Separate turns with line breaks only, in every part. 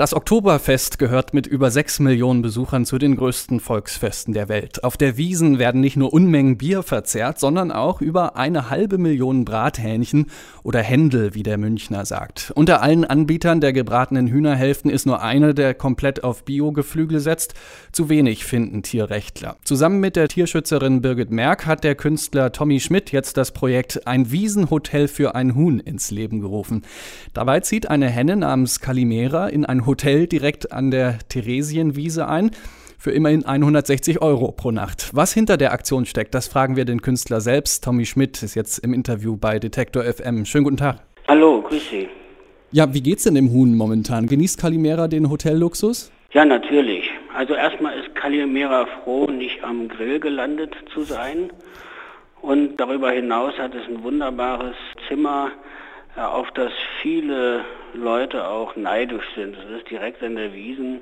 Das Oktoberfest gehört mit über sechs Millionen Besuchern zu den größten Volksfesten der Welt. Auf der Wiesen werden nicht nur Unmengen Bier verzehrt, sondern auch über eine halbe Million Brathähnchen oder Händel, wie der Münchner sagt. Unter allen Anbietern der gebratenen Hühnerhälften ist nur einer, der komplett auf Bio-Geflügel setzt. Zu wenig finden Tierrechtler. Zusammen mit der Tierschützerin Birgit Merck hat der Künstler Tommy Schmidt jetzt das Projekt Ein Wiesenhotel für ein Huhn ins Leben gerufen. Dabei zieht eine Henne namens Kalimera in ein Hotel direkt an der Theresienwiese ein für immerhin 160 Euro pro Nacht. Was hinter der Aktion steckt, das fragen wir den Künstler selbst. Tommy Schmidt ist jetzt im Interview bei Detektor FM. Schönen guten Tag.
Hallo, grüß Sie.
Ja, wie geht's denn dem Huhn momentan? Genießt Kalimera den Hotelluxus?
Ja, natürlich. Also erstmal ist Kalimera froh, nicht am Grill gelandet zu sein. Und darüber hinaus hat es ein wunderbares Zimmer auf das viele Leute auch neidisch sind. Das ist direkt an der Wiesen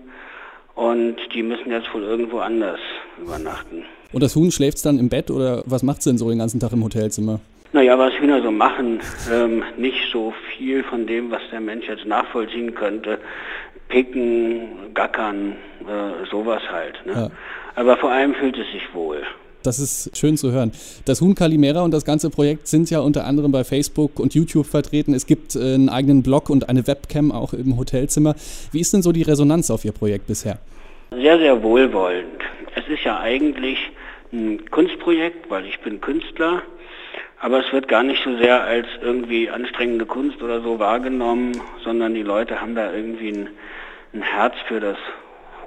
und die müssen jetzt wohl irgendwo anders übernachten.
Und das Huhn schläft dann im Bett oder was macht es denn so den ganzen Tag im Hotelzimmer?
Naja, was Hühner so machen, ähm, nicht so viel von dem, was der Mensch jetzt nachvollziehen könnte. Picken, gackern, äh, sowas halt. Ne? Ja. Aber vor allem fühlt es sich wohl.
Das ist schön zu hören. Das Huhn Kalimera und das ganze Projekt sind ja unter anderem bei Facebook und YouTube vertreten. Es gibt äh, einen eigenen Blog und eine Webcam auch im Hotelzimmer. Wie ist denn so die Resonanz auf Ihr Projekt bisher?
Sehr, sehr wohlwollend. Es ist ja eigentlich ein Kunstprojekt, weil ich bin Künstler, aber es wird gar nicht so sehr als irgendwie anstrengende Kunst oder so wahrgenommen, sondern die Leute haben da irgendwie ein, ein Herz für das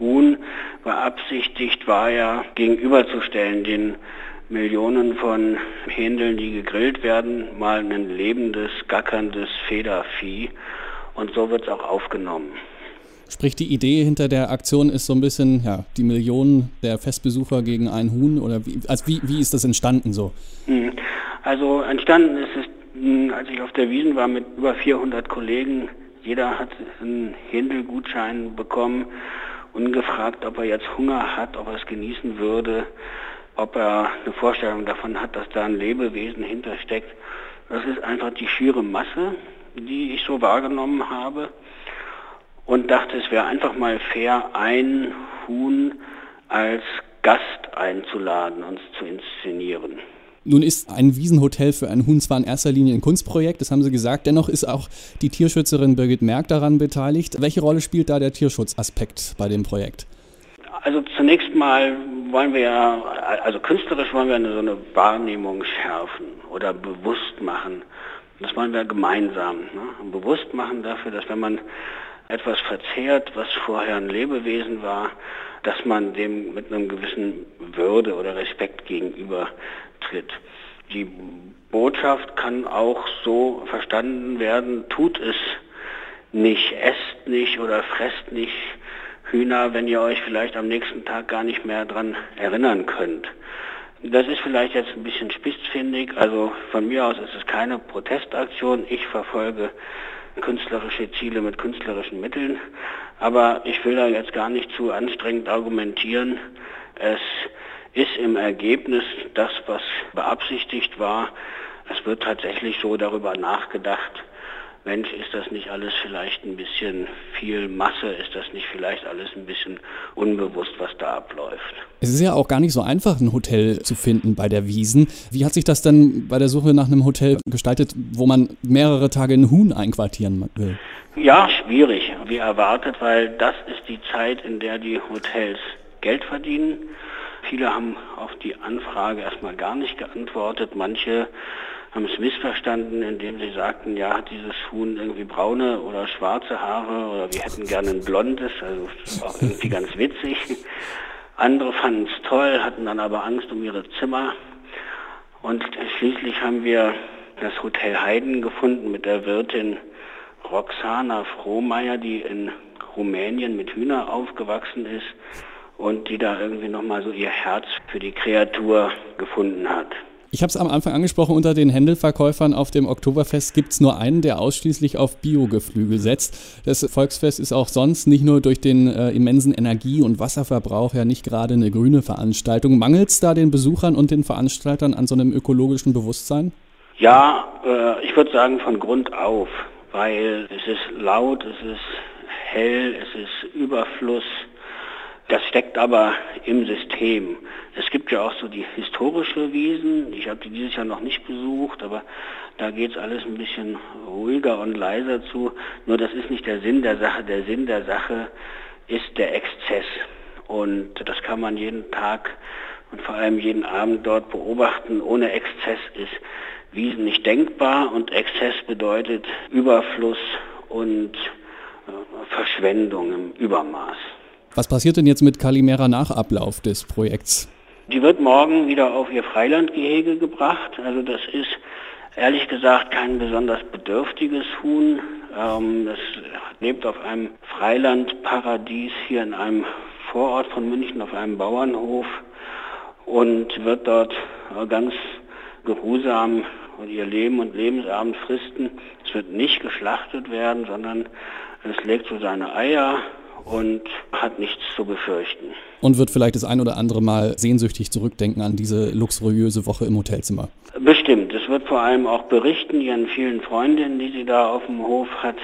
Huhn beabsichtigt war ja gegenüberzustellen den Millionen von Händeln, die gegrillt werden, mal ein lebendes, gackerndes Federvieh. Und so wird es auch aufgenommen.
Sprich, die Idee hinter der Aktion ist so ein bisschen, ja, die Millionen der Festbesucher gegen ein Huhn oder wie, also wie, wie ist das entstanden so?
Hm. Also entstanden ist es, hm, als ich auf der Wiesen war mit über 400 Kollegen, jeder hat einen Händelgutschein bekommen ungefragt, ob er jetzt Hunger hat, ob er es genießen würde, ob er eine Vorstellung davon hat, dass da ein Lebewesen hintersteckt. Das ist einfach die schiere Masse, die ich so wahrgenommen habe und dachte, es wäre einfach mal fair, ein Huhn als Gast einzuladen und zu inszenieren.
Nun ist ein Wiesenhotel für ein Huhn zwar in erster Linie ein Kunstprojekt, das haben Sie gesagt, dennoch ist auch die Tierschützerin Birgit Merck daran beteiligt. Welche Rolle spielt da der Tierschutzaspekt bei dem Projekt?
Also zunächst mal wollen wir ja, also künstlerisch wollen wir eine, so eine Wahrnehmung schärfen oder bewusst machen. Das wollen wir gemeinsam. Ne? Bewusst machen dafür, dass wenn man etwas verzehrt, was vorher ein Lebewesen war, dass man dem mit einem gewissen Würde oder Respekt gegenüber tritt. Die Botschaft kann auch so verstanden werden, tut es nicht, esst nicht oder fresst nicht Hühner, wenn ihr euch vielleicht am nächsten Tag gar nicht mehr daran erinnern könnt. Das ist vielleicht jetzt ein bisschen spitzfindig, also von mir aus ist es keine Protestaktion. Ich verfolge künstlerische Ziele mit künstlerischen Mitteln, aber ich will da jetzt gar nicht zu anstrengend argumentieren. Es ist im Ergebnis das, was beabsichtigt war. Es wird tatsächlich so darüber nachgedacht, Mensch, ist das nicht alles vielleicht ein bisschen viel Masse? Ist das nicht vielleicht alles ein bisschen unbewusst, was da abläuft?
Es ist ja auch gar nicht so einfach, ein Hotel zu finden bei der Wiesen. Wie hat sich das dann bei der Suche nach einem Hotel gestaltet, wo man mehrere Tage ein Huhn einquartieren will?
Ja, schwierig, wie erwartet, weil das ist die Zeit, in der die Hotels Geld verdienen. Viele haben auf die Anfrage erstmal gar nicht geantwortet. Manche haben es missverstanden, indem sie sagten, ja, hat dieses Huhn irgendwie braune oder schwarze Haare oder wir hätten gerne ein blondes, also das war irgendwie ganz witzig. Andere fanden es toll, hatten dann aber Angst um ihre Zimmer. Und schließlich haben wir das Hotel Heiden gefunden mit der Wirtin Roxana Frohmeier, die in Rumänien mit Hühner aufgewachsen ist und die da irgendwie nochmal so ihr Herz für die Kreatur gefunden hat.
Ich habe es am Anfang angesprochen, unter den Händelverkäufern auf dem Oktoberfest gibt es nur einen, der ausschließlich auf Biogeflügel setzt. Das Volksfest ist auch sonst nicht nur durch den äh, immensen Energie- und Wasserverbrauch ja nicht gerade eine grüne Veranstaltung. Mangelt es da den Besuchern und den Veranstaltern an so einem ökologischen Bewusstsein?
Ja, äh, ich würde sagen von Grund auf, weil es ist laut, es ist hell, es ist Überfluss. Das steckt aber im System. Es gibt ja auch so die historische Wiesen. Ich habe die dieses Jahr noch nicht besucht, aber da geht es alles ein bisschen ruhiger und leiser zu. Nur das ist nicht der Sinn der Sache. Der Sinn der Sache ist der Exzess. Und das kann man jeden Tag und vor allem jeden Abend dort beobachten. Ohne Exzess ist Wiesen nicht denkbar und Exzess bedeutet Überfluss und äh, Verschwendung im Übermaß.
Was passiert denn jetzt mit Kalimera nach Ablauf des Projekts?
Die wird morgen wieder auf ihr Freilandgehege gebracht. Also das ist ehrlich gesagt kein besonders bedürftiges Huhn. Ähm, das lebt auf einem Freilandparadies hier in einem Vorort von München auf einem Bauernhof und wird dort ganz geruhsam ihr Leben und Lebensabend fristen. Es wird nicht geschlachtet werden, sondern es legt so seine Eier und hat nichts zu befürchten.
Und wird vielleicht das ein oder andere Mal sehnsüchtig zurückdenken an diese luxuriöse Woche im Hotelzimmer.
Bestimmt. Es wird vor allem auch berichten ihren vielen Freundinnen, die sie da auf dem Hof hat.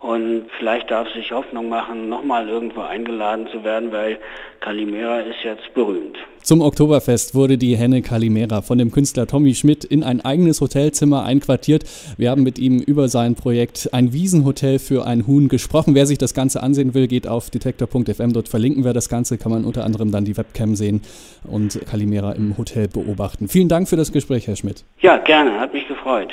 Und vielleicht darf sich Hoffnung machen, nochmal irgendwo eingeladen zu werden, weil Calimera ist jetzt berühmt.
Zum Oktoberfest wurde die Henne Calimera von dem Künstler Tommy Schmidt in ein eigenes Hotelzimmer einquartiert. Wir haben mit ihm über sein Projekt Ein Wiesenhotel für ein Huhn gesprochen. Wer sich das Ganze ansehen will, geht auf detektor.fm. Dort verlinken wir das Ganze, kann man unter anderem dann die Webcam sehen und Calimera im Hotel beobachten. Vielen Dank für das Gespräch, Herr Schmidt.
Ja, gerne, hat mich gefreut.